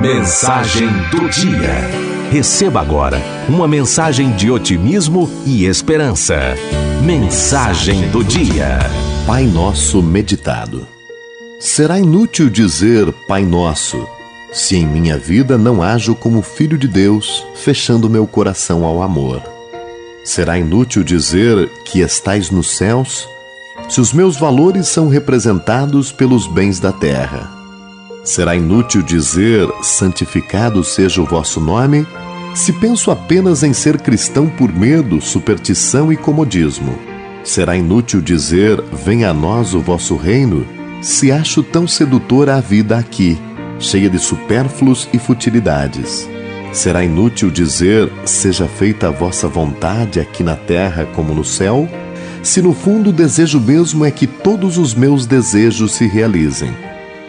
Mensagem do dia. Receba agora uma mensagem de otimismo e esperança. Mensagem do dia. Pai Nosso meditado. Será inútil dizer Pai Nosso, se em minha vida não ajo como filho de Deus, fechando meu coração ao amor. Será inútil dizer que estais nos céus, se os meus valores são representados pelos bens da terra. Será inútil dizer santificado seja o vosso nome, se penso apenas em ser cristão por medo, superstição e comodismo. Será inútil dizer venha a nós o vosso reino, se acho tão sedutora a vida aqui, cheia de supérfluos e futilidades. Será inútil dizer seja feita a vossa vontade aqui na terra como no céu, se no fundo o desejo mesmo é que todos os meus desejos se realizem.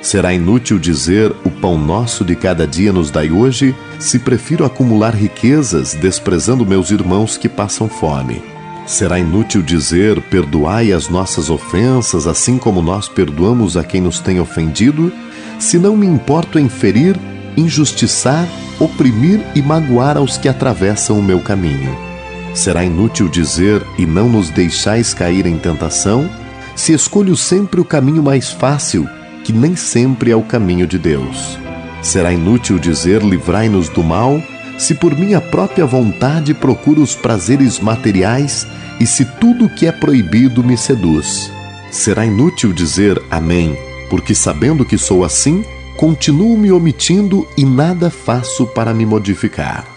Será inútil dizer o pão nosso de cada dia nos dai hoje, se prefiro acumular riquezas, desprezando meus irmãos que passam fome. Será inútil dizer perdoai as nossas ofensas, assim como nós perdoamos a quem nos tem ofendido, se não me importo em ferir, injustiçar, oprimir e magoar aos que atravessam o meu caminho. Será inútil dizer e não nos deixais cair em tentação, se escolho sempre o caminho mais fácil, que nem sempre é o caminho de Deus. Será inútil dizer livrai-nos do mal, se por minha própria vontade procuro os prazeres materiais e se tudo que é proibido me seduz. Será inútil dizer amém, porque sabendo que sou assim, continuo me omitindo e nada faço para me modificar.